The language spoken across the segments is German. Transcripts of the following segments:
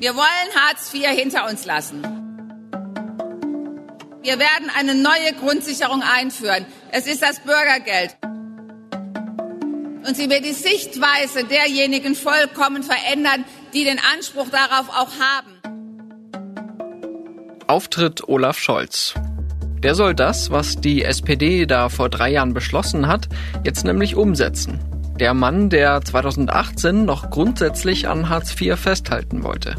Wir wollen Hartz IV hinter uns lassen. Wir werden eine neue Grundsicherung einführen. Es ist das Bürgergeld. Und sie wird die Sichtweise derjenigen vollkommen verändern, die den Anspruch darauf auch haben. Auftritt Olaf Scholz. Der soll das, was die SPD da vor drei Jahren beschlossen hat, jetzt nämlich umsetzen. Der Mann, der 2018 noch grundsätzlich an Hartz IV festhalten wollte.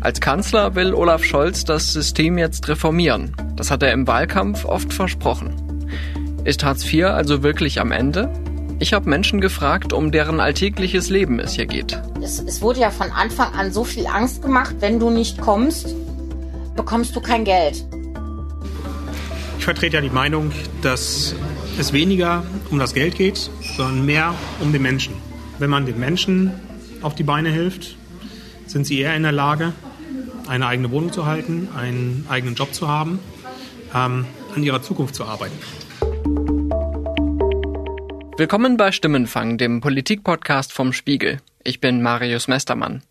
Als Kanzler will Olaf Scholz das System jetzt reformieren. Das hat er im Wahlkampf oft versprochen. Ist Hartz IV also wirklich am Ende? Ich habe Menschen gefragt, um deren alltägliches Leben es hier geht. Es, es wurde ja von Anfang an so viel Angst gemacht, wenn du nicht kommst, bekommst du kein Geld. Ich vertrete ja die Meinung, dass es weniger um das Geld geht, sondern mehr um den Menschen. Wenn man den Menschen auf die Beine hilft, sind sie eher in der Lage, eine eigene Wohnung zu halten, einen eigenen Job zu haben, ähm, an ihrer Zukunft zu arbeiten. Willkommen bei Stimmenfang, dem Politikpodcast vom Spiegel. Ich bin Marius Mestermann.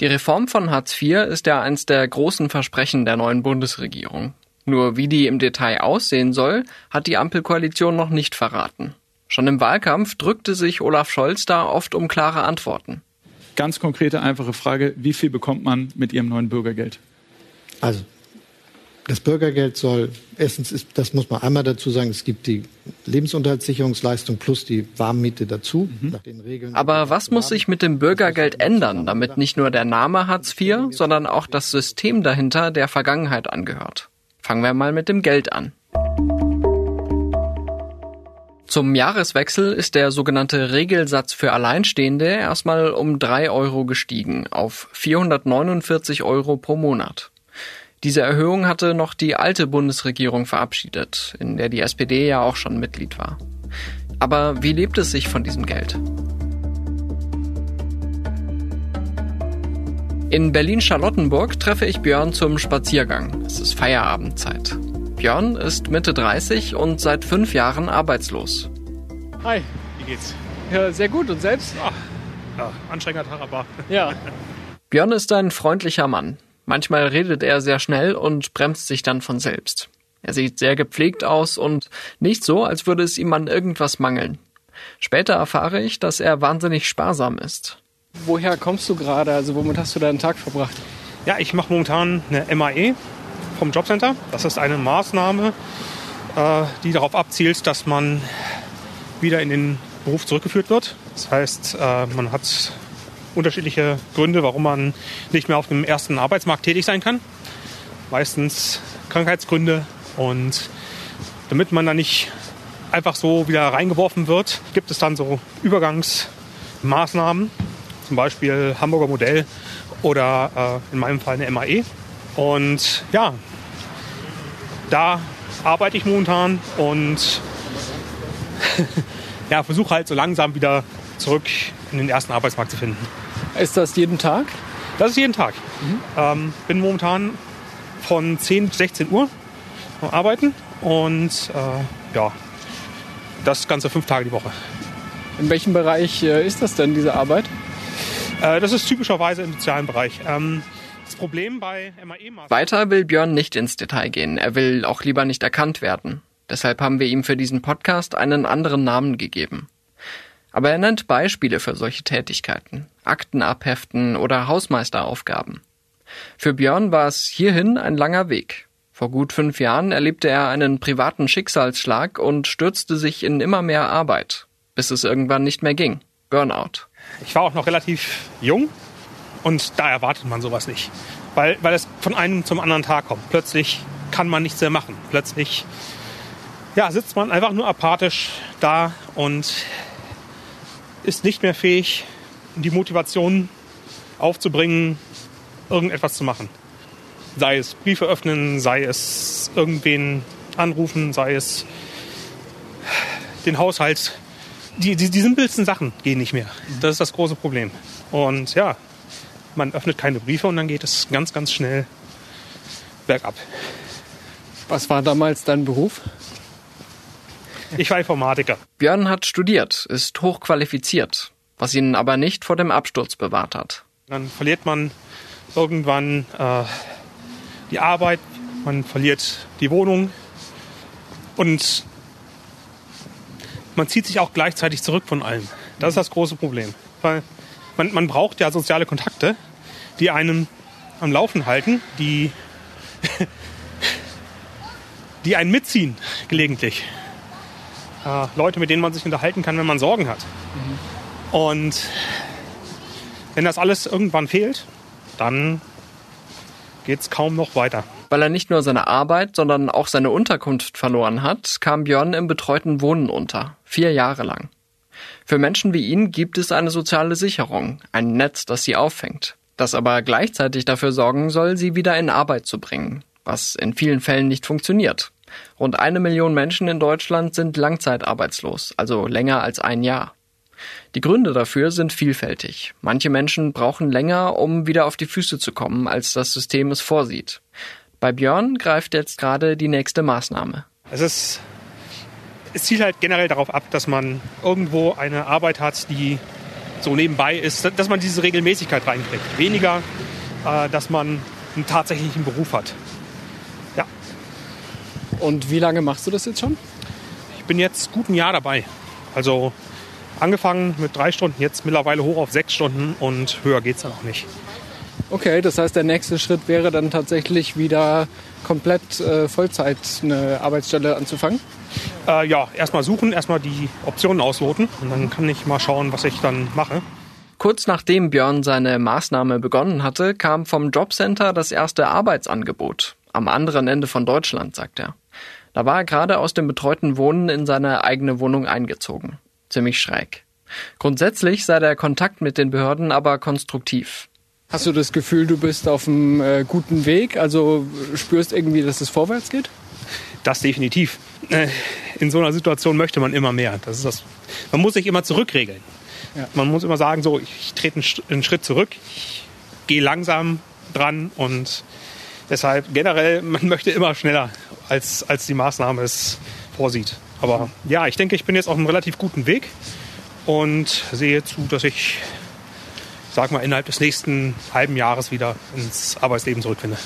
Die Reform von Hartz IV ist ja eins der großen Versprechen der neuen Bundesregierung. Nur wie die im Detail aussehen soll, hat die Ampelkoalition noch nicht verraten. Schon im Wahlkampf drückte sich Olaf Scholz da oft um klare Antworten. Ganz konkrete, einfache Frage, wie viel bekommt man mit Ihrem neuen Bürgergeld? Also das Bürgergeld soll, erstens ist, das muss man einmal dazu sagen, es gibt die Lebensunterhaltssicherungsleistung plus die Warmmiete dazu. Mhm. Aber was muss sich mit dem Bürgergeld ändern, damit nicht nur der Name Hartz IV, sondern auch das System dahinter der Vergangenheit angehört? Fangen wir mal mit dem Geld an. Zum Jahreswechsel ist der sogenannte Regelsatz für Alleinstehende erstmal um drei Euro gestiegen auf 449 Euro pro Monat. Diese Erhöhung hatte noch die alte Bundesregierung verabschiedet, in der die SPD ja auch schon Mitglied war. Aber wie lebt es sich von diesem Geld? In Berlin-Charlottenburg treffe ich Björn zum Spaziergang. Es ist Feierabendzeit. Björn ist Mitte 30 und seit fünf Jahren arbeitslos. Hi. Wie geht's? Ja, sehr gut. Und selbst? Ach, ja, anstrengender Tag, aber. Ja. Björn ist ein freundlicher Mann. Manchmal redet er sehr schnell und bremst sich dann von selbst. Er sieht sehr gepflegt aus und nicht so, als würde es ihm an irgendwas mangeln. Später erfahre ich, dass er wahnsinnig sparsam ist. Woher kommst du gerade? Also womit hast du deinen Tag verbracht? Ja, ich mache momentan eine MAE vom Jobcenter. Das ist eine Maßnahme, äh, die darauf abzielt, dass man wieder in den Beruf zurückgeführt wird. Das heißt, äh, man hat unterschiedliche Gründe, warum man nicht mehr auf dem ersten Arbeitsmarkt tätig sein kann. Meistens Krankheitsgründe und damit man da nicht einfach so wieder reingeworfen wird, gibt es dann so Übergangsmaßnahmen, zum Beispiel Hamburger Modell oder äh, in meinem Fall eine MAE. Und ja, da arbeite ich momentan und ja, versuche halt so langsam wieder zurück in den ersten Arbeitsmarkt zu finden. Ist das jeden Tag? Das ist jeden Tag. Mhm. Ähm, bin momentan von 10 bis 16 Uhr am Arbeiten und äh, ja, das Ganze fünf Tage die Woche. In welchem Bereich äh, ist das denn, diese Arbeit? Äh, das ist typischerweise im sozialen Bereich. Ähm, das Problem bei MAE Weiter will Björn nicht ins Detail gehen. Er will auch lieber nicht erkannt werden. Deshalb haben wir ihm für diesen Podcast einen anderen Namen gegeben. Aber er nennt Beispiele für solche Tätigkeiten, Akten abheften oder Hausmeisteraufgaben. Für Björn war es hierhin ein langer Weg. Vor gut fünf Jahren erlebte er einen privaten Schicksalsschlag und stürzte sich in immer mehr Arbeit, bis es irgendwann nicht mehr ging. Burnout. Ich war auch noch relativ jung und da erwartet man sowas nicht. Weil, weil es von einem zum anderen Tag kommt. Plötzlich kann man nichts mehr machen. Plötzlich ja, sitzt man einfach nur apathisch da und ist nicht mehr fähig, die Motivation aufzubringen, irgendetwas zu machen. Sei es Briefe öffnen, sei es irgendwen anrufen, sei es den Haushalt. Die, die, die simpelsten Sachen gehen nicht mehr. Das ist das große Problem. Und ja, man öffnet keine Briefe und dann geht es ganz, ganz schnell bergab. Was war damals dein Beruf? Ich war Informatiker. Björn hat studiert, ist hochqualifiziert, was ihn aber nicht vor dem Absturz bewahrt hat. Dann verliert man irgendwann äh, die Arbeit, man verliert die Wohnung und man zieht sich auch gleichzeitig zurück von allem. Das ist das große Problem. Weil man, man braucht ja soziale Kontakte, die einen am Laufen halten, die, die einen mitziehen gelegentlich. Äh, Leute, mit denen man sich unterhalten kann, wenn man Sorgen hat. Mhm. Und wenn das alles irgendwann fehlt, dann geht es kaum noch weiter. Weil er nicht nur seine Arbeit, sondern auch seine Unterkunft verloren hat, kam Björn im betreuten Wohnen unter. Vier Jahre lang. Für Menschen wie ihn gibt es eine soziale Sicherung, ein Netz, das sie auffängt, das aber gleichzeitig dafür sorgen soll, sie wieder in Arbeit zu bringen, was in vielen Fällen nicht funktioniert. Rund eine Million Menschen in Deutschland sind langzeitarbeitslos, also länger als ein Jahr. Die Gründe dafür sind vielfältig. Manche Menschen brauchen länger, um wieder auf die Füße zu kommen, als das System es vorsieht. Bei Björn greift jetzt gerade die nächste Maßnahme. Es ist es zielt halt generell darauf ab, dass man irgendwo eine Arbeit hat, die so nebenbei ist, dass man diese Regelmäßigkeit reinkriegt. Weniger, äh, dass man einen tatsächlichen Beruf hat. Und wie lange machst du das jetzt schon? Ich bin jetzt gut ein Jahr dabei. Also angefangen mit drei Stunden, jetzt mittlerweile hoch auf sechs Stunden und höher geht es dann auch nicht. Okay, das heißt, der nächste Schritt wäre dann tatsächlich wieder komplett äh, Vollzeit eine Arbeitsstelle anzufangen? Äh, ja, erstmal suchen, erstmal die Optionen ausloten und dann kann ich mal schauen, was ich dann mache. Kurz nachdem Björn seine Maßnahme begonnen hatte, kam vom Jobcenter das erste Arbeitsangebot. Am anderen Ende von Deutschland, sagt er. Da war er gerade aus dem betreuten Wohnen in seine eigene Wohnung eingezogen. Ziemlich schräg. Grundsätzlich sei der Kontakt mit den Behörden aber konstruktiv. Hast du das Gefühl, du bist auf einem äh, guten Weg? Also spürst irgendwie, dass es vorwärts geht? Das definitiv. Äh, in so einer Situation möchte man immer mehr. Das ist das. Man muss sich immer zurückregeln. Ja. Man muss immer sagen, so, ich trete einen Schritt zurück, ich gehe langsam dran und deshalb generell, man möchte immer schneller, als, als die Maßnahme es vorsieht. Aber ja, ich denke, ich bin jetzt auf einem relativ guten Weg und sehe zu, dass ich, sag mal, innerhalb des nächsten halben Jahres wieder ins Arbeitsleben zurückfinde.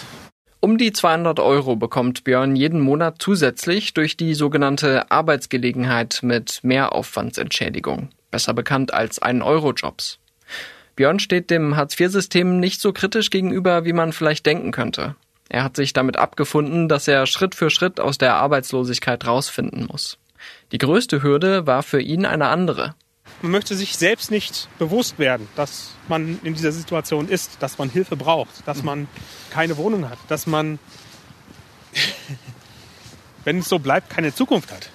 Um die 200 Euro bekommt Björn jeden Monat zusätzlich durch die sogenannte Arbeitsgelegenheit mit Mehraufwandsentschädigung, besser bekannt als 1-Euro-Jobs. Björn steht dem Hartz-IV-System nicht so kritisch gegenüber, wie man vielleicht denken könnte. Er hat sich damit abgefunden, dass er Schritt für Schritt aus der Arbeitslosigkeit rausfinden muss. Die größte Hürde war für ihn eine andere. Man möchte sich selbst nicht bewusst werden, dass man in dieser Situation ist, dass man Hilfe braucht, dass man keine Wohnung hat, dass man, wenn es so bleibt, keine Zukunft hat.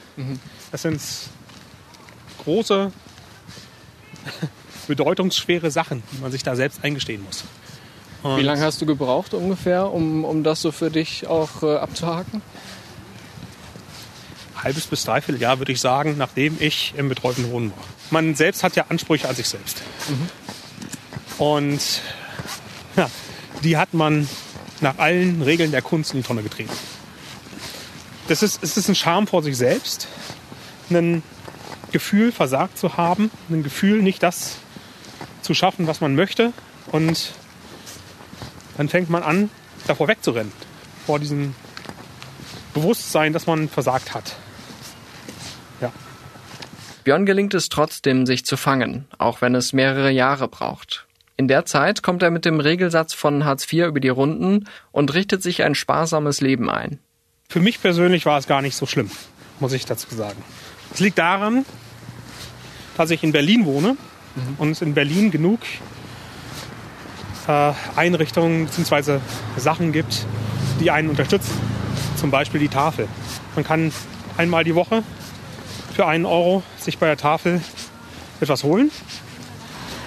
Das sind große, bedeutungsschwere Sachen, die man sich da selbst eingestehen muss. Und Wie lange hast du gebraucht ungefähr, um, um das so für dich auch äh, abzuhaken? Halbes bis dreiviertel Jahr würde ich sagen, nachdem ich im betreuten Wohnen war. Man selbst hat ja Ansprüche an sich selbst. Mhm. Und ja, die hat man nach allen Regeln der Kunst in die Tonne getreten. Das ist, es ist ein Charme vor sich selbst, ein Gefühl versagt zu haben, ein Gefühl nicht das zu schaffen, was man möchte. Und dann fängt man an, davor wegzurennen, vor diesem Bewusstsein, dass man versagt hat. Ja. Björn gelingt es trotzdem, sich zu fangen, auch wenn es mehrere Jahre braucht. In der Zeit kommt er mit dem Regelsatz von Hartz IV über die Runden und richtet sich ein sparsames Leben ein. Für mich persönlich war es gar nicht so schlimm, muss ich dazu sagen. Es liegt daran, dass ich in Berlin wohne mhm. und es in Berlin genug Einrichtungen bzw. Sachen gibt, die einen unterstützen. Zum Beispiel die Tafel. Man kann einmal die Woche für einen Euro sich bei der Tafel etwas holen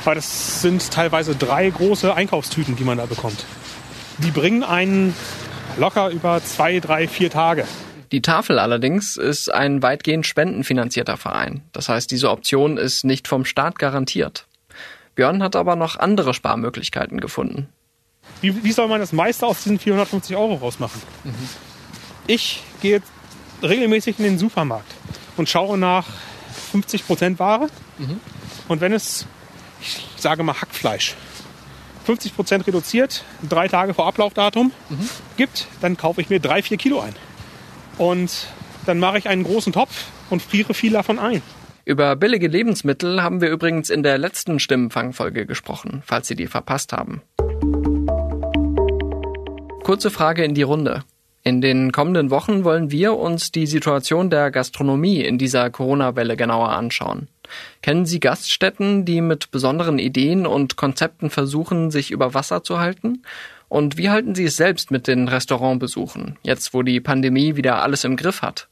weil das sind teilweise drei große Einkaufstüten, die man da bekommt. Die bringen einen locker über zwei, drei, vier Tage. Die Tafel allerdings ist ein weitgehend spendenfinanzierter Verein. Das heißt, diese Option ist nicht vom Staat garantiert. Björn hat aber noch andere Sparmöglichkeiten gefunden. Wie, wie soll man das meiste aus diesen 450 Euro rausmachen? Mhm. Ich gehe regelmäßig in den Supermarkt und schaue nach 50% Ware. Mhm. Und wenn es ich sage mal Hackfleisch, 50 Prozent reduziert, drei Tage vor Ablaufdatum mhm. gibt, dann kaufe ich mir drei, vier Kilo ein. Und dann mache ich einen großen Topf und friere viel davon ein. Über billige Lebensmittel haben wir übrigens in der letzten Stimmenfangfolge gesprochen, falls Sie die verpasst haben. Kurze Frage in die Runde. In den kommenden Wochen wollen wir uns die Situation der Gastronomie in dieser Corona-Welle genauer anschauen. Kennen Sie Gaststätten, die mit besonderen Ideen und Konzepten versuchen, sich über Wasser zu halten? Und wie halten Sie es selbst mit den Restaurantbesuchen, jetzt wo die Pandemie wieder alles im Griff hat?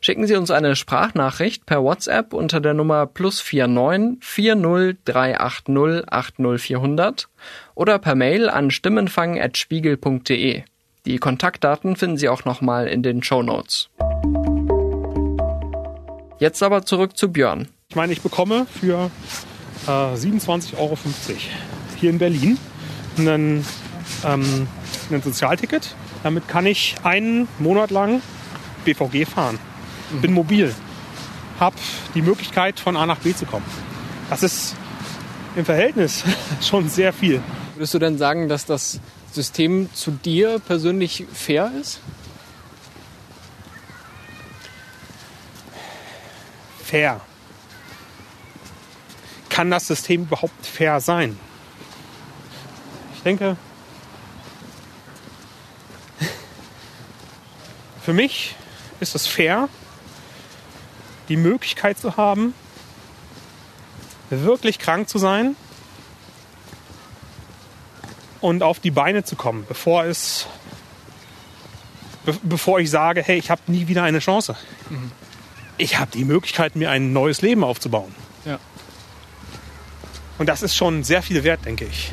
Schicken Sie uns eine Sprachnachricht per WhatsApp unter der Nummer plus 49 40 380 80400 oder per Mail an stimmenfang.spiegel.de. Die Kontaktdaten finden Sie auch nochmal in den Show Notes. Jetzt aber zurück zu Björn. Ich meine, ich bekomme für äh, 27,50 Euro hier in Berlin einen, ähm, ein Sozialticket. Damit kann ich einen Monat lang BVG fahren. Bin mobil. Habe die Möglichkeit, von A nach B zu kommen. Das ist im Verhältnis schon sehr viel. Würdest du denn sagen, dass das System zu dir persönlich fair ist? Fair. Kann das System überhaupt fair sein? Ich denke, für mich ist es fair, die Möglichkeit zu haben, wirklich krank zu sein und auf die Beine zu kommen, bevor es be bevor ich sage, hey, ich habe nie wieder eine Chance. Mhm. Ich habe die Möglichkeit, mir ein neues Leben aufzubauen. Ja. Und das ist schon sehr viel wert, denke ich.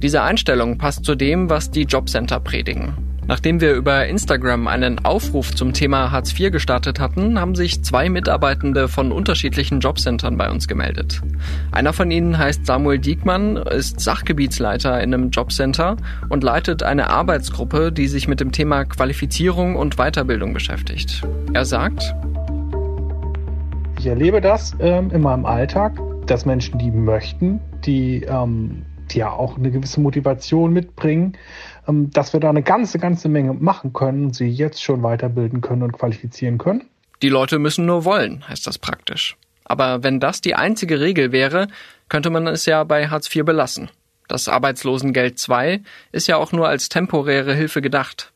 Diese Einstellung passt zu dem, was die Jobcenter predigen. Nachdem wir über Instagram einen Aufruf zum Thema Hartz IV gestartet hatten, haben sich zwei Mitarbeitende von unterschiedlichen Jobcentern bei uns gemeldet. Einer von ihnen heißt Samuel Diekmann, ist Sachgebietsleiter in einem Jobcenter und leitet eine Arbeitsgruppe, die sich mit dem Thema Qualifizierung und Weiterbildung beschäftigt. Er sagt, ich erlebe das ähm, in meinem Alltag, dass Menschen, die möchten, die, ähm, die ja auch eine gewisse Motivation mitbringen, dass wir da eine ganze, ganze Menge machen können, sie jetzt schon weiterbilden können und qualifizieren können. Die Leute müssen nur wollen, heißt das praktisch. Aber wenn das die einzige Regel wäre, könnte man es ja bei Hartz IV belassen. Das Arbeitslosengeld II ist ja auch nur als temporäre Hilfe gedacht.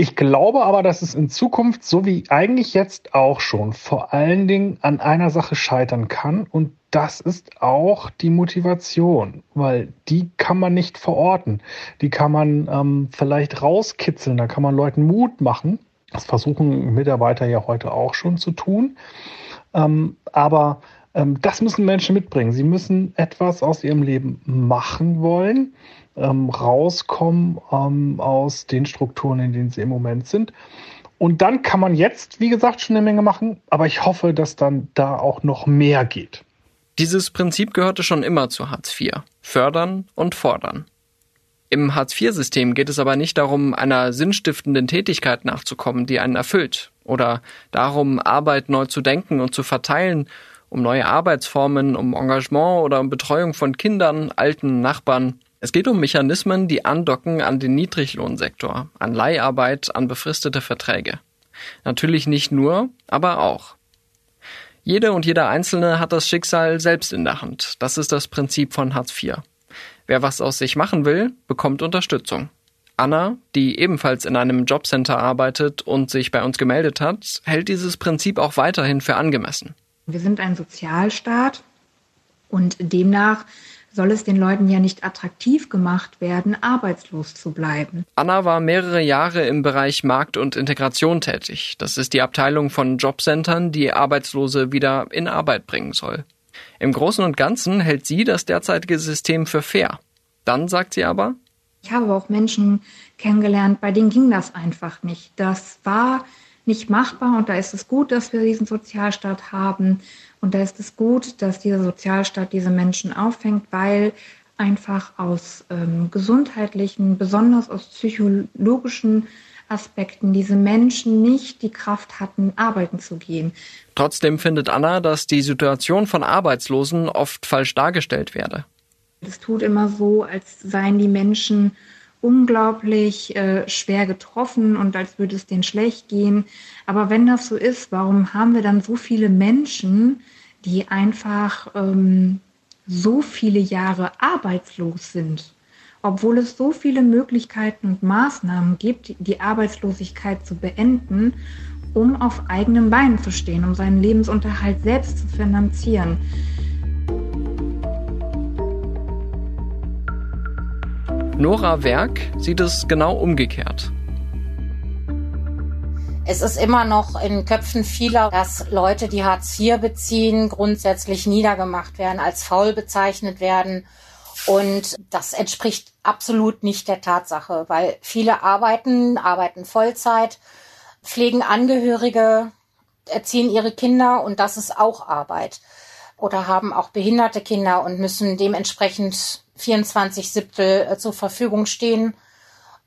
Ich glaube aber, dass es in Zukunft, so wie eigentlich jetzt auch schon, vor allen Dingen an einer Sache scheitern kann und das ist auch die Motivation, weil die kann man nicht verorten. Die kann man ähm, vielleicht rauskitzeln, da kann man Leuten Mut machen. Das versuchen Mitarbeiter ja heute auch schon zu tun. Ähm, aber ähm, das müssen Menschen mitbringen. Sie müssen etwas aus ihrem Leben machen wollen ähm, rauskommen ähm, aus den Strukturen, in denen sie im Moment sind. Und dann kann man jetzt, wie gesagt, schon eine Menge machen, aber ich hoffe, dass dann da auch noch mehr geht. Dieses Prinzip gehörte schon immer zu Hartz IV. Fördern und fordern. Im Hartz-IV-System geht es aber nicht darum, einer sinnstiftenden Tätigkeit nachzukommen, die einen erfüllt, oder darum, Arbeit neu zu denken und zu verteilen, um neue Arbeitsformen, um Engagement oder um Betreuung von Kindern, alten Nachbarn. Es geht um Mechanismen, die andocken an den Niedriglohnsektor, an Leiharbeit, an befristete Verträge. Natürlich nicht nur, aber auch. Jede und jeder Einzelne hat das Schicksal selbst in der Hand. Das ist das Prinzip von Hartz IV. Wer was aus sich machen will, bekommt Unterstützung. Anna, die ebenfalls in einem Jobcenter arbeitet und sich bei uns gemeldet hat, hält dieses Prinzip auch weiterhin für angemessen. Wir sind ein Sozialstaat und demnach soll es den Leuten ja nicht attraktiv gemacht werden, arbeitslos zu bleiben. Anna war mehrere Jahre im Bereich Markt und Integration tätig. Das ist die Abteilung von Jobcentern, die Arbeitslose wieder in Arbeit bringen soll. Im Großen und Ganzen hält sie das derzeitige System für fair. Dann sagt sie aber, ich habe auch Menschen kennengelernt, bei denen ging das einfach nicht. Das war nicht machbar und da ist es gut, dass wir diesen Sozialstaat haben und da ist es gut, dass dieser Sozialstaat diese Menschen auffängt, weil einfach aus ähm, gesundheitlichen, besonders aus psychologischen Aspekten diese Menschen nicht die Kraft hatten, arbeiten zu gehen. Trotzdem findet Anna, dass die Situation von Arbeitslosen oft falsch dargestellt werde. Es tut immer so, als seien die Menschen unglaublich äh, schwer getroffen und als würde es denen schlecht gehen. Aber wenn das so ist, warum haben wir dann so viele Menschen, die einfach ähm, so viele Jahre arbeitslos sind? obwohl es so viele Möglichkeiten und Maßnahmen gibt, die Arbeitslosigkeit zu beenden, um auf eigenen Beinen zu stehen, um seinen Lebensunterhalt selbst zu finanzieren. Nora Werk sieht es genau umgekehrt. Es ist immer noch in Köpfen vieler, dass Leute, die Hartz IV beziehen, grundsätzlich niedergemacht werden, als faul bezeichnet werden und das entspricht absolut nicht der Tatsache, weil viele arbeiten, arbeiten Vollzeit, pflegen Angehörige, erziehen ihre Kinder und das ist auch Arbeit. Oder haben auch behinderte Kinder und müssen dementsprechend 24 Siebtel äh, zur Verfügung stehen.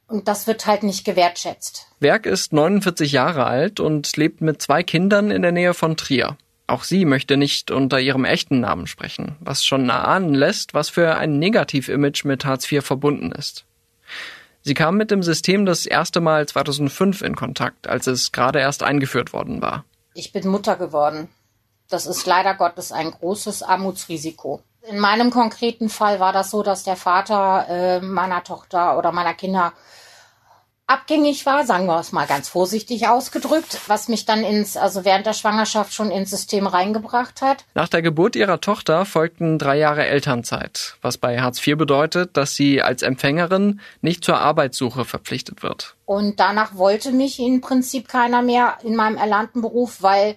Und das wird halt nicht gewertschätzt. Werk ist 49 Jahre alt und lebt mit zwei Kindern in der Nähe von Trier. Auch sie möchte nicht unter ihrem echten Namen sprechen, was schon erahnen lässt, was für ein Negativ-Image mit Hartz IV verbunden ist. Sie kam mit dem System das erste Mal 2005 in Kontakt, als es gerade erst eingeführt worden war. Ich bin Mutter geworden. Das ist leider Gottes ein großes Armutsrisiko. In meinem konkreten Fall war das so, dass der Vater äh, meiner Tochter oder meiner Kinder abgängig war, sagen wir es mal ganz vorsichtig ausgedrückt, was mich dann ins, also während der Schwangerschaft schon ins System reingebracht hat. Nach der Geburt ihrer Tochter folgten drei Jahre Elternzeit, was bei Hartz IV bedeutet, dass sie als Empfängerin nicht zur Arbeitssuche verpflichtet wird. Und danach wollte mich im Prinzip keiner mehr in meinem erlernten Beruf, weil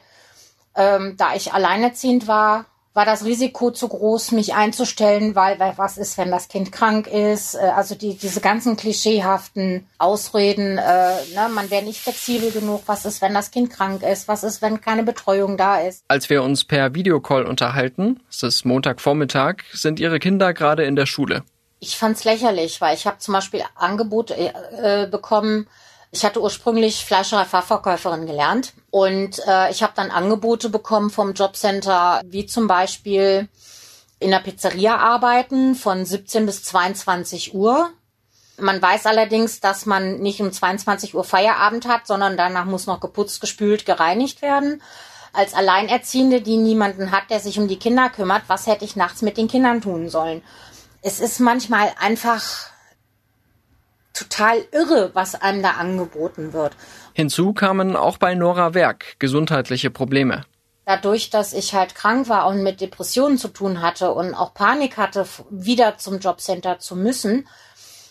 ähm, da ich alleinerziehend war, war das Risiko zu groß, mich einzustellen, weil, weil was ist, wenn das Kind krank ist? Äh, also die, diese ganzen klischeehaften Ausreden, äh, ne, man wäre nicht flexibel genug. Was ist, wenn das Kind krank ist? Was ist, wenn keine Betreuung da ist? Als wir uns per Videocall unterhalten, es ist Montagvormittag, sind ihre Kinder gerade in der Schule. Ich fand's lächerlich, weil ich habe zum Beispiel Angebote äh, bekommen, ich hatte ursprünglich Fleischerei-Fachverkäuferin gelernt und äh, ich habe dann Angebote bekommen vom Jobcenter, wie zum Beispiel in der Pizzeria arbeiten von 17 bis 22 Uhr. Man weiß allerdings, dass man nicht um 22 Uhr Feierabend hat, sondern danach muss noch geputzt, gespült, gereinigt werden. Als Alleinerziehende, die niemanden hat, der sich um die Kinder kümmert, was hätte ich nachts mit den Kindern tun sollen? Es ist manchmal einfach total irre, was einem da angeboten wird. Hinzu kamen auch bei Nora Werk gesundheitliche Probleme. Dadurch, dass ich halt krank war und mit Depressionen zu tun hatte und auch Panik hatte, wieder zum Jobcenter zu müssen,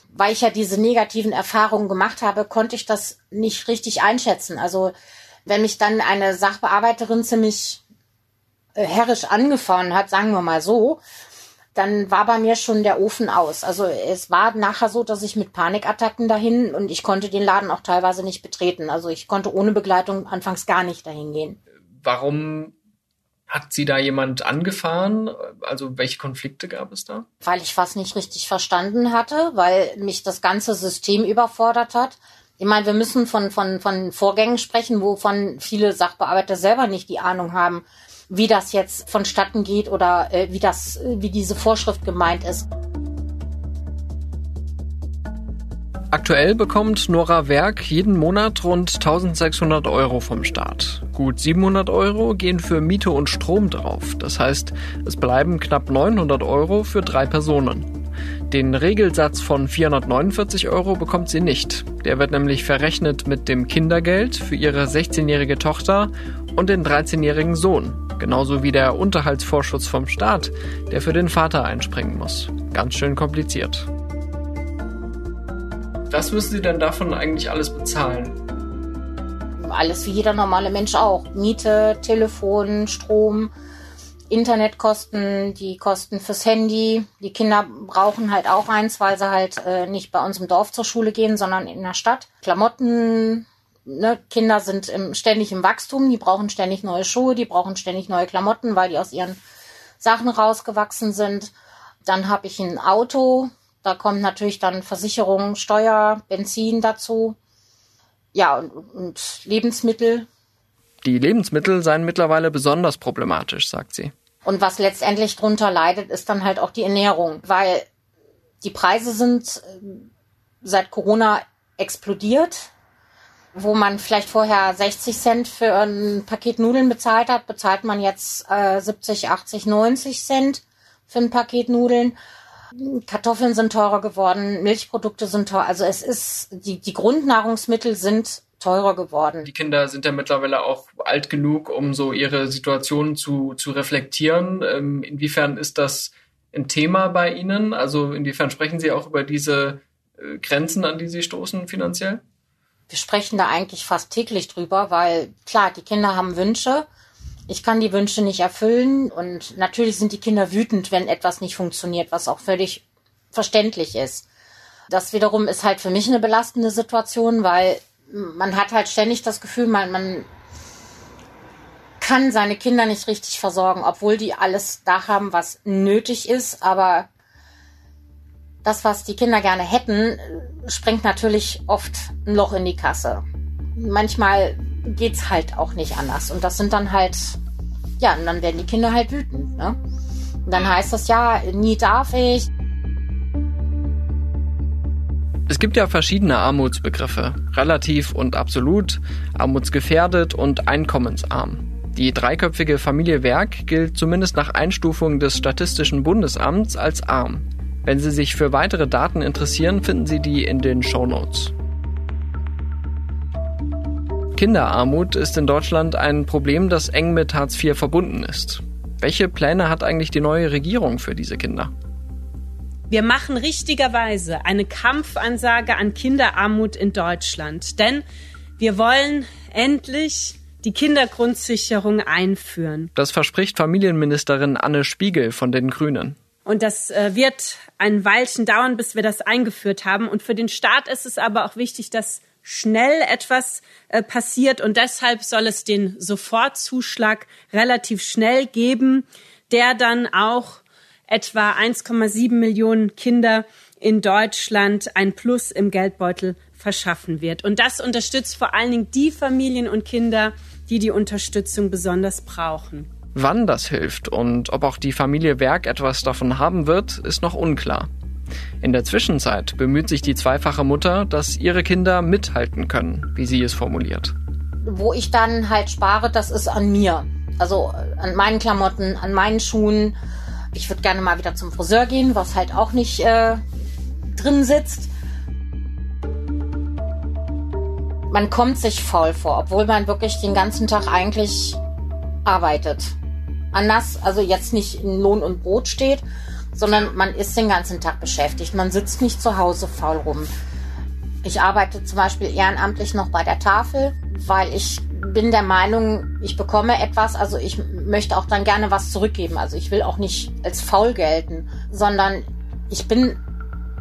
weil ich ja diese negativen Erfahrungen gemacht habe, konnte ich das nicht richtig einschätzen. Also wenn mich dann eine Sachbearbeiterin ziemlich äh, herrisch angefahren hat, sagen wir mal so, dann war bei mir schon der Ofen aus. Also es war nachher so, dass ich mit Panikattacken dahin und ich konnte den Laden auch teilweise nicht betreten. Also ich konnte ohne Begleitung anfangs gar nicht dahin gehen. Warum hat sie da jemand angefahren? Also welche Konflikte gab es da? Weil ich was nicht richtig verstanden hatte, weil mich das ganze System überfordert hat. Ich meine, wir müssen von, von, von Vorgängen sprechen, wovon viele Sachbearbeiter selber nicht die Ahnung haben wie das jetzt vonstatten geht oder äh, wie das, äh, wie diese Vorschrift gemeint ist. Aktuell bekommt Nora Werk jeden Monat rund 1600 Euro vom Staat. Gut 700 Euro gehen für Miete und Strom drauf. Das heißt, es bleiben knapp 900 Euro für drei Personen. Den Regelsatz von 449 Euro bekommt sie nicht. Der wird nämlich verrechnet mit dem Kindergeld für ihre 16-jährige Tochter und den 13-jährigen Sohn. Genauso wie der Unterhaltsvorschuss vom Staat, der für den Vater einspringen muss. Ganz schön kompliziert. Was müssen Sie denn davon eigentlich alles bezahlen? Alles wie jeder normale Mensch auch. Miete, Telefon, Strom, Internetkosten, die Kosten fürs Handy. Die Kinder brauchen halt auch eins, weil sie halt äh, nicht bei uns im Dorf zur Schule gehen, sondern in der Stadt. Klamotten, ne, Kinder sind im, ständig im Wachstum, die brauchen ständig neue Schuhe, die brauchen ständig neue Klamotten, weil die aus ihren Sachen rausgewachsen sind. Dann habe ich ein Auto, da kommt natürlich dann Versicherung, Steuer, Benzin dazu. ja, und, und Lebensmittel. Die Lebensmittel seien mittlerweile besonders problematisch, sagt sie. Und was letztendlich drunter leidet, ist dann halt auch die Ernährung, weil die Preise sind äh, seit Corona explodiert. Wo man vielleicht vorher 60 Cent für ein Paket Nudeln bezahlt hat, bezahlt man jetzt äh, 70, 80, 90 Cent für ein Paket Nudeln. Kartoffeln sind teurer geworden, Milchprodukte sind teurer. Also es ist, die, die Grundnahrungsmittel sind teurer geworden. Die Kinder sind ja mittlerweile auch alt genug, um so ihre Situation zu, zu reflektieren. Ähm, inwiefern ist das ein Thema bei Ihnen? Also inwiefern sprechen Sie auch über diese äh, Grenzen, an die Sie stoßen finanziell? Wir sprechen da eigentlich fast täglich drüber, weil klar, die Kinder haben Wünsche ich kann die Wünsche nicht erfüllen und natürlich sind die Kinder wütend, wenn etwas nicht funktioniert, was auch völlig verständlich ist. Das wiederum ist halt für mich eine belastende Situation, weil man hat halt ständig das Gefühl, man, man kann seine Kinder nicht richtig versorgen, obwohl die alles da haben, was nötig ist, aber das, was die Kinder gerne hätten, sprengt natürlich oft ein Loch in die Kasse. Manchmal geht's halt auch nicht anders. Und das sind dann halt, ja, und dann werden die Kinder halt wütend. Ne? Und dann heißt das ja, nie darf ich. Es gibt ja verschiedene Armutsbegriffe, relativ und absolut, armutsgefährdet und einkommensarm. Die dreiköpfige Familie Werk gilt zumindest nach Einstufung des Statistischen Bundesamts als arm. Wenn Sie sich für weitere Daten interessieren, finden Sie die in den Show Notes. Kinderarmut ist in Deutschland ein Problem, das eng mit Hartz IV verbunden ist. Welche Pläne hat eigentlich die neue Regierung für diese Kinder? Wir machen richtigerweise eine Kampfansage an Kinderarmut in Deutschland, denn wir wollen endlich die Kindergrundsicherung einführen. Das verspricht Familienministerin Anne Spiegel von den Grünen. Und das äh, wird ein Weilchen dauern, bis wir das eingeführt haben. Und für den Staat ist es aber auch wichtig, dass schnell etwas äh, passiert und deshalb soll es den Sofortzuschlag relativ schnell geben, der dann auch etwa 1,7 Millionen Kinder in Deutschland ein Plus im Geldbeutel verschaffen wird. Und das unterstützt vor allen Dingen die Familien und Kinder, die die Unterstützung besonders brauchen. Wann das hilft und ob auch die Familie Werk etwas davon haben wird, ist noch unklar. In der Zwischenzeit bemüht sich die zweifache Mutter, dass ihre Kinder mithalten können, wie sie es formuliert. Wo ich dann halt spare, das ist an mir. Also an meinen Klamotten, an meinen Schuhen. Ich würde gerne mal wieder zum Friseur gehen, was halt auch nicht äh, drin sitzt. Man kommt sich faul vor, obwohl man wirklich den ganzen Tag eigentlich arbeitet. Anders, also jetzt nicht in Lohn und Brot steht, sondern man ist den ganzen Tag beschäftigt. Man sitzt nicht zu Hause faul rum. Ich arbeite zum Beispiel ehrenamtlich noch bei der Tafel, weil ich bin der Meinung, ich bekomme etwas, also ich möchte auch dann gerne was zurückgeben. Also ich will auch nicht als faul gelten, sondern ich bin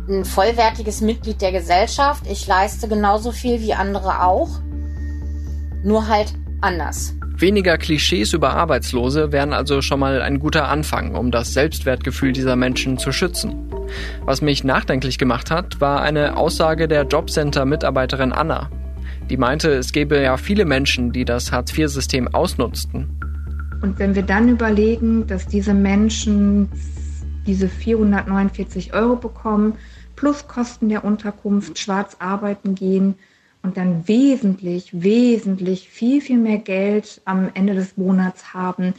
ein vollwertiges Mitglied der Gesellschaft. Ich leiste genauso viel wie andere auch, nur halt anders. Weniger Klischees über Arbeitslose wären also schon mal ein guter Anfang, um das Selbstwertgefühl dieser Menschen zu schützen. Was mich nachdenklich gemacht hat, war eine Aussage der Jobcenter-Mitarbeiterin Anna. Die meinte, es gäbe ja viele Menschen, die das Hartz-IV-System ausnutzten. Und wenn wir dann überlegen, dass diese Menschen diese 449 Euro bekommen, plus Kosten der Unterkunft, schwarz arbeiten gehen, und dann wesentlich, wesentlich viel, viel mehr Geld am Ende des Monats haben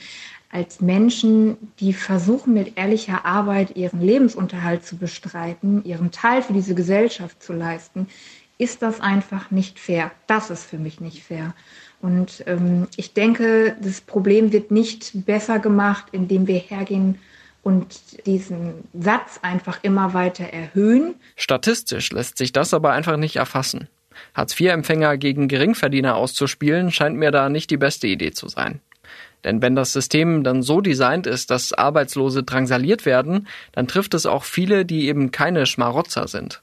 als Menschen, die versuchen mit ehrlicher Arbeit ihren Lebensunterhalt zu bestreiten, ihren Teil für diese Gesellschaft zu leisten, ist das einfach nicht fair. Das ist für mich nicht fair. Und ähm, ich denke, das Problem wird nicht besser gemacht, indem wir hergehen und diesen Satz einfach immer weiter erhöhen. Statistisch lässt sich das aber einfach nicht erfassen. Hartz-IV-Empfänger gegen Geringverdiener auszuspielen, scheint mir da nicht die beste Idee zu sein. Denn wenn das System dann so designt ist, dass Arbeitslose drangsaliert werden, dann trifft es auch viele, die eben keine Schmarotzer sind.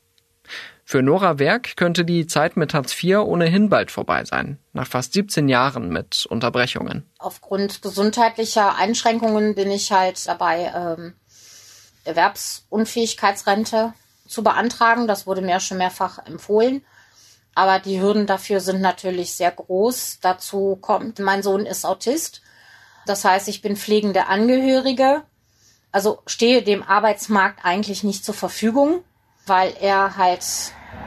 Für Nora Werk könnte die Zeit mit Hartz IV ohnehin bald vorbei sein, nach fast 17 Jahren mit Unterbrechungen. Aufgrund gesundheitlicher Einschränkungen bin ich halt dabei, ähm, Erwerbsunfähigkeitsrente zu beantragen. Das wurde mir schon mehrfach empfohlen. Aber die Hürden dafür sind natürlich sehr groß. Dazu kommt, mein Sohn ist Autist. Das heißt, ich bin pflegende Angehörige. Also stehe dem Arbeitsmarkt eigentlich nicht zur Verfügung, weil er halt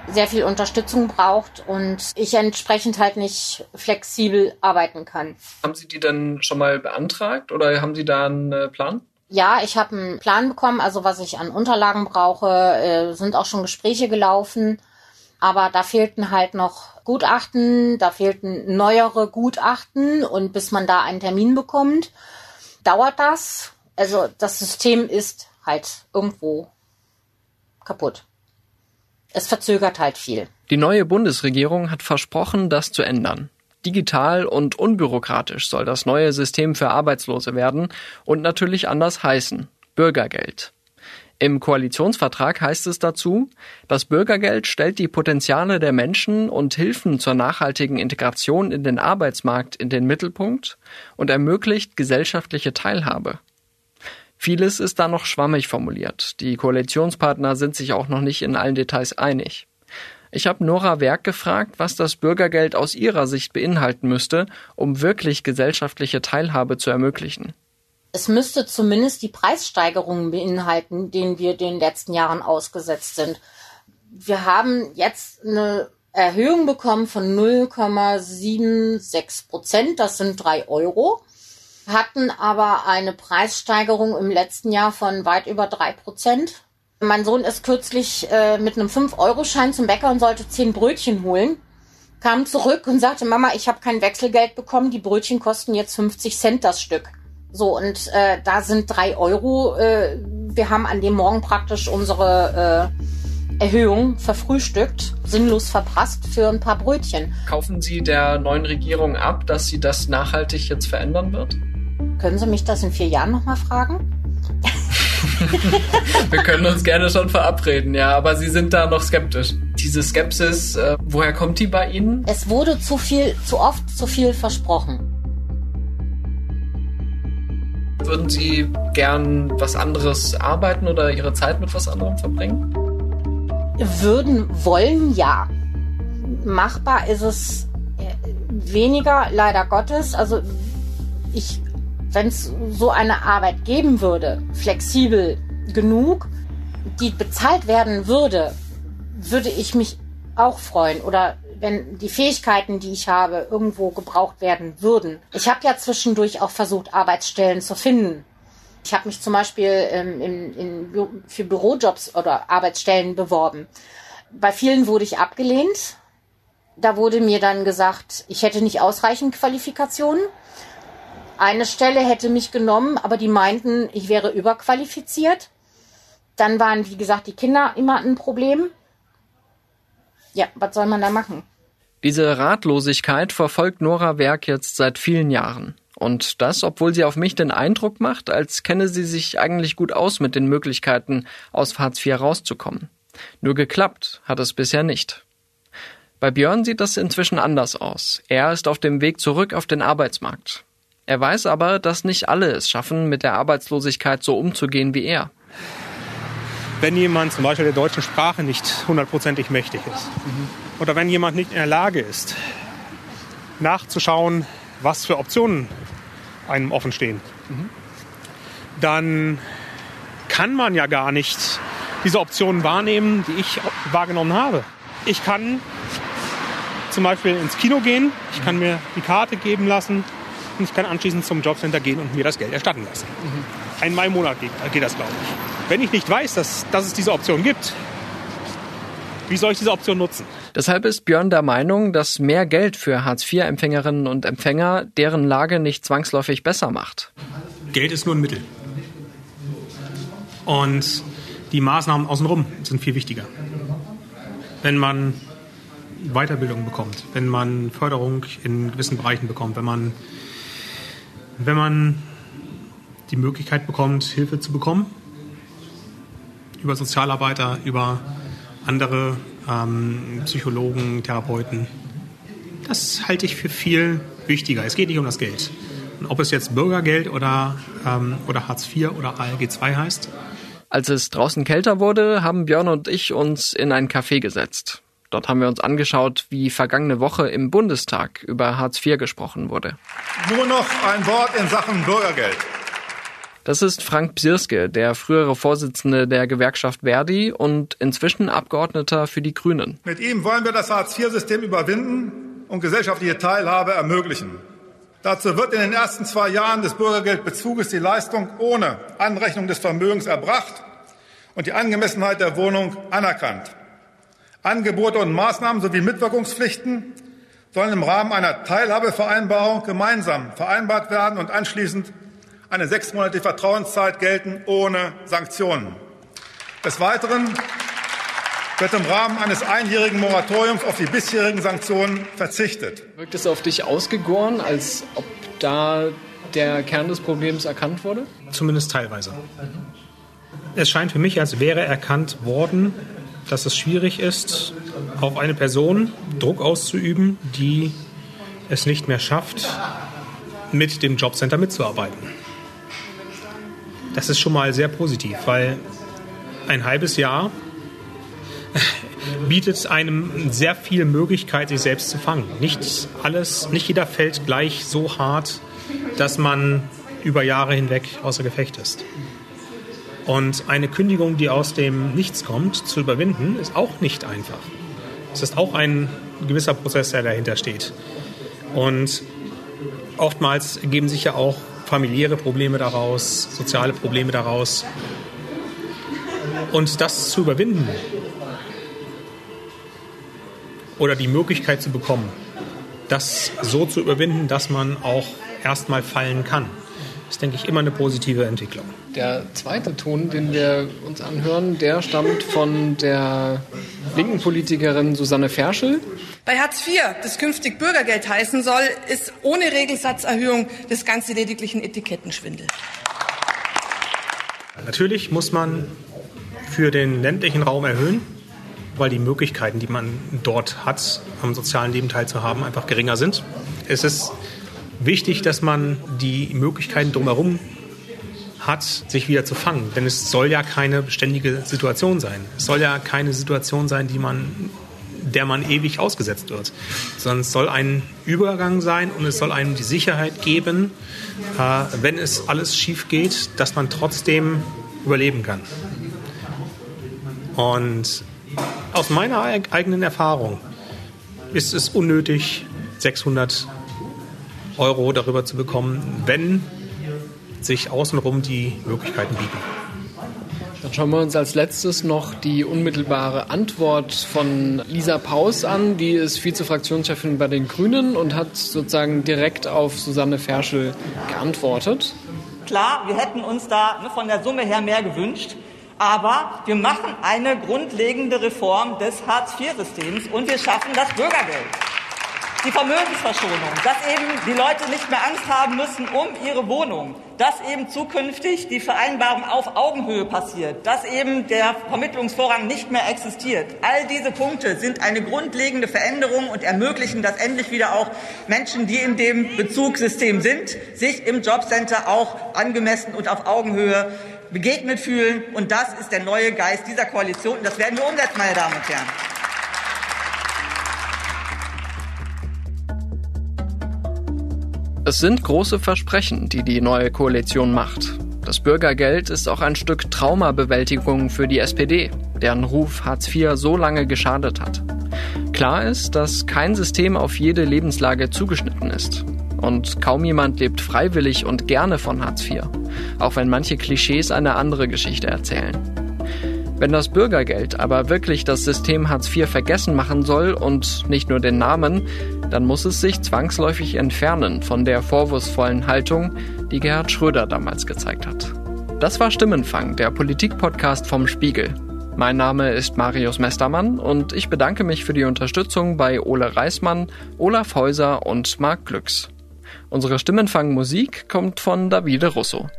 sehr viel Unterstützung braucht und ich entsprechend halt nicht flexibel arbeiten kann. Haben Sie die dann schon mal beantragt oder haben Sie da einen äh, Plan? Ja, ich habe einen Plan bekommen, also was ich an Unterlagen brauche, äh, sind auch schon Gespräche gelaufen, aber da fehlten halt noch Gutachten, da fehlten neuere Gutachten und bis man da einen Termin bekommt, dauert das. Also das System ist halt irgendwo kaputt es verzögert halt viel. Die neue Bundesregierung hat versprochen, das zu ändern. Digital und unbürokratisch soll das neue System für Arbeitslose werden und natürlich anders heißen Bürgergeld. Im Koalitionsvertrag heißt es dazu, das Bürgergeld stellt die Potenziale der Menschen und Hilfen zur nachhaltigen Integration in den Arbeitsmarkt in den Mittelpunkt und ermöglicht gesellschaftliche Teilhabe. Vieles ist da noch schwammig formuliert. Die Koalitionspartner sind sich auch noch nicht in allen Details einig. Ich habe Nora Werk gefragt, was das Bürgergeld aus ihrer Sicht beinhalten müsste, um wirklich gesellschaftliche Teilhabe zu ermöglichen. Es müsste zumindest die Preissteigerungen beinhalten, denen wir den letzten Jahren ausgesetzt sind. Wir haben jetzt eine Erhöhung bekommen von 0,76 Prozent, das sind drei Euro hatten aber eine Preissteigerung im letzten Jahr von weit über drei Prozent. Mein Sohn ist kürzlich äh, mit einem 5-Euro-Schein zum Bäcker und sollte zehn Brötchen holen. Kam zurück und sagte, Mama, ich habe kein Wechselgeld bekommen, die Brötchen kosten jetzt 50 Cent das Stück. So, und äh, da sind drei Euro. Äh, wir haben an dem Morgen praktisch unsere äh, Erhöhung verfrühstückt, sinnlos verpasst für ein paar Brötchen. Kaufen Sie der neuen Regierung ab, dass sie das nachhaltig jetzt verändern wird? Können Sie mich das in vier Jahren nochmal fragen? Wir können uns gerne schon verabreden, ja, aber Sie sind da noch skeptisch. Diese Skepsis, äh, woher kommt die bei Ihnen? Es wurde zu viel, zu oft zu viel versprochen. Würden Sie gern was anderes arbeiten oder Ihre Zeit mit was anderem verbringen? Würden wollen, ja. Machbar ist es äh, weniger, leider Gottes. Also ich wenn es so eine Arbeit geben würde, flexibel genug, die bezahlt werden würde, würde ich mich auch freuen. Oder wenn die Fähigkeiten, die ich habe, irgendwo gebraucht werden würden. Ich habe ja zwischendurch auch versucht, Arbeitsstellen zu finden. Ich habe mich zum Beispiel ähm, in, in, für Bürojobs oder Arbeitsstellen beworben. Bei vielen wurde ich abgelehnt. Da wurde mir dann gesagt, ich hätte nicht ausreichend Qualifikationen. Eine Stelle hätte mich genommen, aber die meinten, ich wäre überqualifiziert. Dann waren, wie gesagt, die Kinder immer ein Problem. Ja, was soll man da machen? Diese Ratlosigkeit verfolgt Nora Werk jetzt seit vielen Jahren. Und das, obwohl sie auf mich den Eindruck macht, als kenne sie sich eigentlich gut aus mit den Möglichkeiten, aus Hartz IV rauszukommen. Nur geklappt hat es bisher nicht. Bei Björn sieht das inzwischen anders aus. Er ist auf dem Weg zurück auf den Arbeitsmarkt. Er weiß aber, dass nicht alle es schaffen, mit der Arbeitslosigkeit so umzugehen wie er. Wenn jemand zum Beispiel der deutschen Sprache nicht hundertprozentig mächtig ist mhm. oder wenn jemand nicht in der Lage ist, nachzuschauen, was für Optionen einem offen stehen, mhm. dann kann man ja gar nicht diese Optionen wahrnehmen, die ich wahrgenommen habe. Ich kann zum Beispiel ins Kino gehen, ich kann mir die Karte geben lassen, und ich kann anschließend zum Jobcenter gehen und mir das Geld erstatten lassen. Mhm. Einmal im Monat geht, geht das, glaube ich. Wenn ich nicht weiß, dass, dass es diese Option gibt, wie soll ich diese Option nutzen? Deshalb ist Björn der Meinung, dass mehr Geld für Hartz-IV-Empfängerinnen und Empfänger deren Lage nicht zwangsläufig besser macht. Geld ist nur ein Mittel. Und die Maßnahmen außenrum sind viel wichtiger. Wenn man Weiterbildung bekommt, wenn man Förderung in gewissen Bereichen bekommt, wenn man wenn man die Möglichkeit bekommt, Hilfe zu bekommen, über Sozialarbeiter, über andere ähm, Psychologen, Therapeuten. Das halte ich für viel wichtiger. Es geht nicht um das Geld. Und ob es jetzt Bürgergeld oder, ähm, oder Hartz IV oder ALG II heißt. Als es draußen kälter wurde, haben Björn und ich uns in ein Café gesetzt. Dort haben wir uns angeschaut, wie vergangene Woche im Bundestag über Hartz IV gesprochen wurde. Nur noch ein Wort in Sachen Bürgergeld. Das ist Frank Psirske, der frühere Vorsitzende der Gewerkschaft Verdi und inzwischen Abgeordneter für die Grünen. Mit ihm wollen wir das Hartz-IV-System überwinden und gesellschaftliche Teilhabe ermöglichen. Dazu wird in den ersten zwei Jahren des Bürgergeldbezuges die Leistung ohne Anrechnung des Vermögens erbracht und die Angemessenheit der Wohnung anerkannt. Angebote und Maßnahmen sowie Mitwirkungspflichten sollen im Rahmen einer Teilhabevereinbarung gemeinsam vereinbart werden und anschließend eine sechsmonatige Vertrauenszeit gelten ohne Sanktionen. Des Weiteren wird im Rahmen eines einjährigen Moratoriums auf die bisherigen Sanktionen verzichtet. Wirkt es auf dich ausgegoren, als ob da der Kern des Problems erkannt wurde? Zumindest teilweise. Es scheint für mich, als wäre erkannt worden, dass es schwierig ist, auf eine Person Druck auszuüben, die es nicht mehr schafft, mit dem Jobcenter mitzuarbeiten. Das ist schon mal sehr positiv, weil ein halbes Jahr bietet einem sehr viel Möglichkeit, sich selbst zu fangen. Nicht alles, nicht jeder fällt gleich so hart, dass man über Jahre hinweg außer Gefecht ist. Und eine Kündigung, die aus dem Nichts kommt, zu überwinden, ist auch nicht einfach. Es ist auch ein gewisser Prozess, der dahinter steht. Und oftmals ergeben sich ja auch familiäre Probleme daraus, soziale Probleme daraus. Und das zu überwinden oder die Möglichkeit zu bekommen, das so zu überwinden, dass man auch erstmal fallen kann, ist, denke ich, immer eine positive Entwicklung. Der zweite Ton, den wir uns anhören, der stammt von der linken Politikerin Susanne Ferschel. Bei Hartz IV, das künftig Bürgergeld heißen soll, ist ohne Regelsatzerhöhung das Ganze lediglich ein Etikettenschwindel. Natürlich muss man für den ländlichen Raum erhöhen, weil die Möglichkeiten, die man dort hat, am sozialen Leben teilzuhaben, einfach geringer sind. Es ist wichtig, dass man die Möglichkeiten drumherum hat, sich wieder zu fangen. Denn es soll ja keine beständige Situation sein. Es soll ja keine Situation sein, die man der man ewig ausgesetzt wird. Sondern es soll ein Übergang sein und es soll einem die Sicherheit geben, äh, wenn es alles schief geht, dass man trotzdem überleben kann. Und aus meiner eigenen Erfahrung ist es unnötig, 600 Euro darüber zu bekommen, wenn sich außenrum die Möglichkeiten bieten. Dann schauen wir uns als letztes noch die unmittelbare Antwort von Lisa Paus an. Die ist Vizefraktionschefin bei den Grünen und hat sozusagen direkt auf Susanne Ferschel geantwortet. Klar, wir hätten uns da ne, von der Summe her mehr gewünscht. Aber wir machen eine grundlegende Reform des Hartz-IV-Systems und wir schaffen das Bürgergeld die Vermögensverschonung, dass eben die Leute nicht mehr Angst haben müssen um ihre Wohnung, dass eben zukünftig die Vereinbarung auf Augenhöhe passiert, dass eben der Vermittlungsvorrang nicht mehr existiert. All diese Punkte sind eine grundlegende Veränderung und ermöglichen, dass endlich wieder auch Menschen, die in dem Bezugssystem sind, sich im Jobcenter auch angemessen und auf Augenhöhe begegnet fühlen. Und das ist der neue Geist dieser Koalition. Und das werden wir umsetzen, meine Damen und Herren. Es sind große Versprechen, die die neue Koalition macht. Das Bürgergeld ist auch ein Stück Traumabewältigung für die SPD, deren Ruf Hartz IV so lange geschadet hat. Klar ist, dass kein System auf jede Lebenslage zugeschnitten ist. Und kaum jemand lebt freiwillig und gerne von Hartz IV, auch wenn manche Klischees eine andere Geschichte erzählen. Wenn das Bürgergeld aber wirklich das System Hartz IV vergessen machen soll und nicht nur den Namen, dann muss es sich zwangsläufig entfernen von der vorwurfsvollen Haltung, die Gerhard Schröder damals gezeigt hat. Das war Stimmenfang, der Politik-Podcast vom Spiegel. Mein Name ist Marius Mestermann und ich bedanke mich für die Unterstützung bei Ole Reismann, Olaf Häuser und Marc Glücks. Unsere Stimmenfang-Musik kommt von Davide Russo.